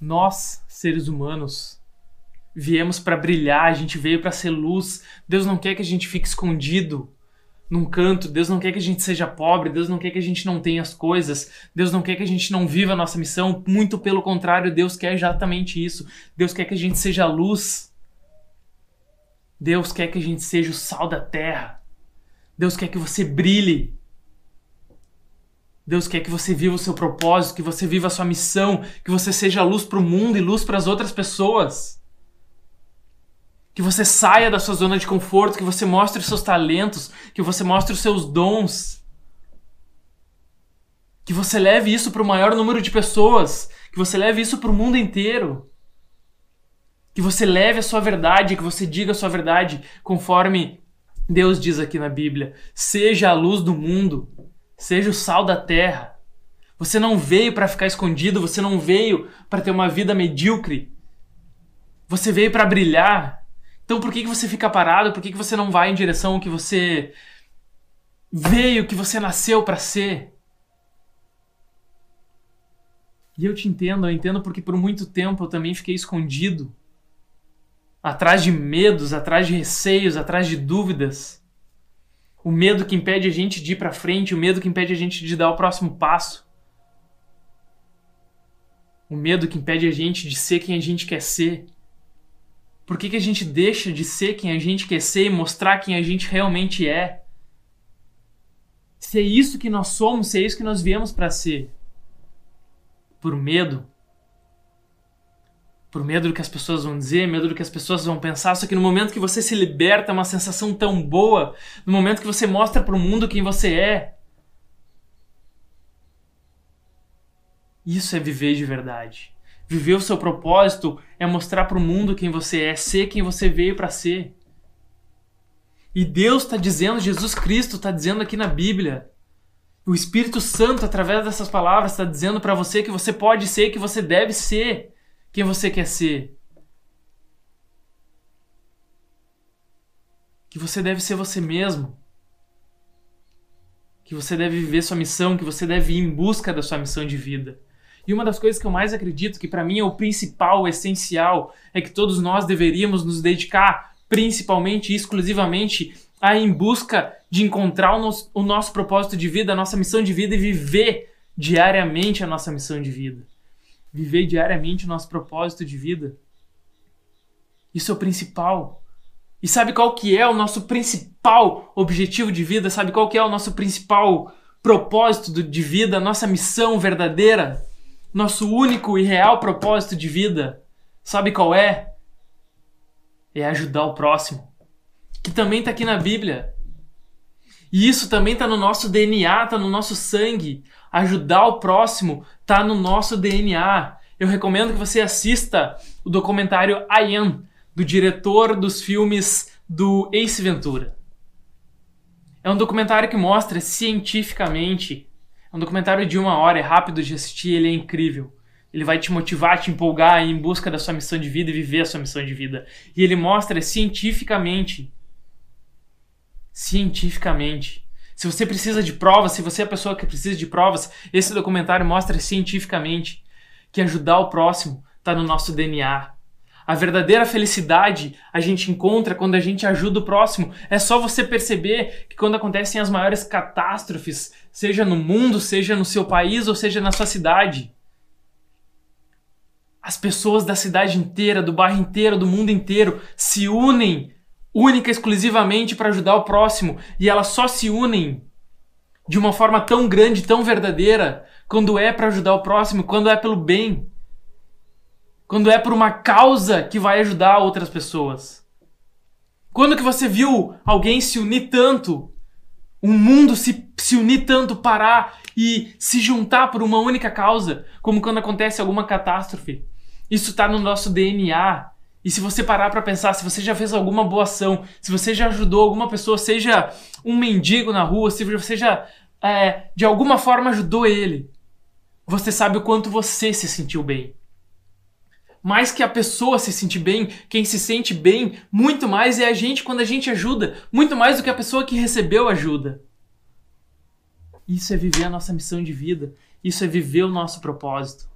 Nós, seres humanos, viemos para brilhar, a gente veio para ser luz. Deus não quer que a gente fique escondido num canto, Deus não quer que a gente seja pobre, Deus não quer que a gente não tenha as coisas, Deus não quer que a gente não viva a nossa missão, muito pelo contrário, Deus quer exatamente isso. Deus quer que a gente seja luz. Deus quer que a gente seja o sal da terra. Deus quer que você brilhe. Deus quer que você viva o seu propósito, que você viva a sua missão, que você seja luz para o mundo e luz para as outras pessoas. Que você saia da sua zona de conforto, que você mostre os seus talentos, que você mostre os seus dons. Que você leve isso para o maior número de pessoas, que você leve isso para o mundo inteiro. Que você leve a sua verdade, que você diga a sua verdade, conforme Deus diz aqui na Bíblia: seja a luz do mundo. Seja o sal da terra. Você não veio para ficar escondido, você não veio para ter uma vida medíocre. Você veio para brilhar. Então por que, que você fica parado? Por que, que você não vai em direção ao que você veio, que você nasceu para ser? E eu te entendo, eu entendo porque por muito tempo eu também fiquei escondido. Atrás de medos, atrás de receios, atrás de dúvidas o medo que impede a gente de ir para frente, o medo que impede a gente de dar o próximo passo. O medo que impede a gente de ser quem a gente quer ser. Por que, que a gente deixa de ser quem a gente quer ser e mostrar quem a gente realmente é? Se é isso que nós somos, se é isso que nós viemos para ser. Por medo, por medo do que as pessoas vão dizer, medo do que as pessoas vão pensar. Só que no momento que você se liberta, é uma sensação tão boa. No momento que você mostra para o mundo quem você é. Isso é viver de verdade. Viver o seu propósito é mostrar para o mundo quem você é, ser quem você veio para ser. E Deus está dizendo, Jesus Cristo está dizendo aqui na Bíblia. O Espírito Santo, através dessas palavras, está dizendo para você que você pode ser, que você deve ser quem você quer ser. Que você deve ser você mesmo. Que você deve viver sua missão, que você deve ir em busca da sua missão de vida. E uma das coisas que eu mais acredito, que para mim é o principal, o essencial, é que todos nós deveríamos nos dedicar principalmente e exclusivamente a ir em busca de encontrar o nosso, o nosso propósito de vida, a nossa missão de vida e viver diariamente a nossa missão de vida viver diariamente o nosso propósito de vida. Isso é o principal. E sabe qual que é o nosso principal objetivo de vida? Sabe qual que é o nosso principal propósito de vida, nossa missão verdadeira? Nosso único e real propósito de vida? Sabe qual é? É ajudar o próximo. Que também está aqui na Bíblia. E isso também está no nosso DNA, está no nosso sangue. Ajudar o próximo está no nosso DNA. Eu recomendo que você assista o documentário I Am, do diretor dos filmes do Ace Ventura. É um documentário que mostra cientificamente. É um documentário de uma hora, é rápido de assistir, ele é incrível. Ele vai te motivar, te empolgar em busca da sua missão de vida e viver a sua missão de vida. E ele mostra cientificamente cientificamente. Se você precisa de provas, se você é a pessoa que precisa de provas, esse documentário mostra cientificamente que ajudar o próximo está no nosso DNA. A verdadeira felicidade a gente encontra quando a gente ajuda o próximo. É só você perceber que quando acontecem as maiores catástrofes, seja no mundo, seja no seu país ou seja na sua cidade, as pessoas da cidade inteira, do bairro inteiro, do mundo inteiro se unem única exclusivamente para ajudar o próximo e elas só se unem de uma forma tão grande, tão verdadeira, quando é para ajudar o próximo, quando é pelo bem, quando é por uma causa que vai ajudar outras pessoas. Quando que você viu alguém se unir tanto, um mundo se, se unir tanto, parar e se juntar por uma única causa, como quando acontece alguma catástrofe? Isso está no nosso DNA. E se você parar para pensar, se você já fez alguma boa ação, se você já ajudou alguma pessoa, seja um mendigo na rua, se você já é, de alguma forma ajudou ele, você sabe o quanto você se sentiu bem. Mais que a pessoa se sentir bem, quem se sente bem muito mais é a gente quando a gente ajuda, muito mais do que a pessoa que recebeu ajuda. Isso é viver a nossa missão de vida, isso é viver o nosso propósito.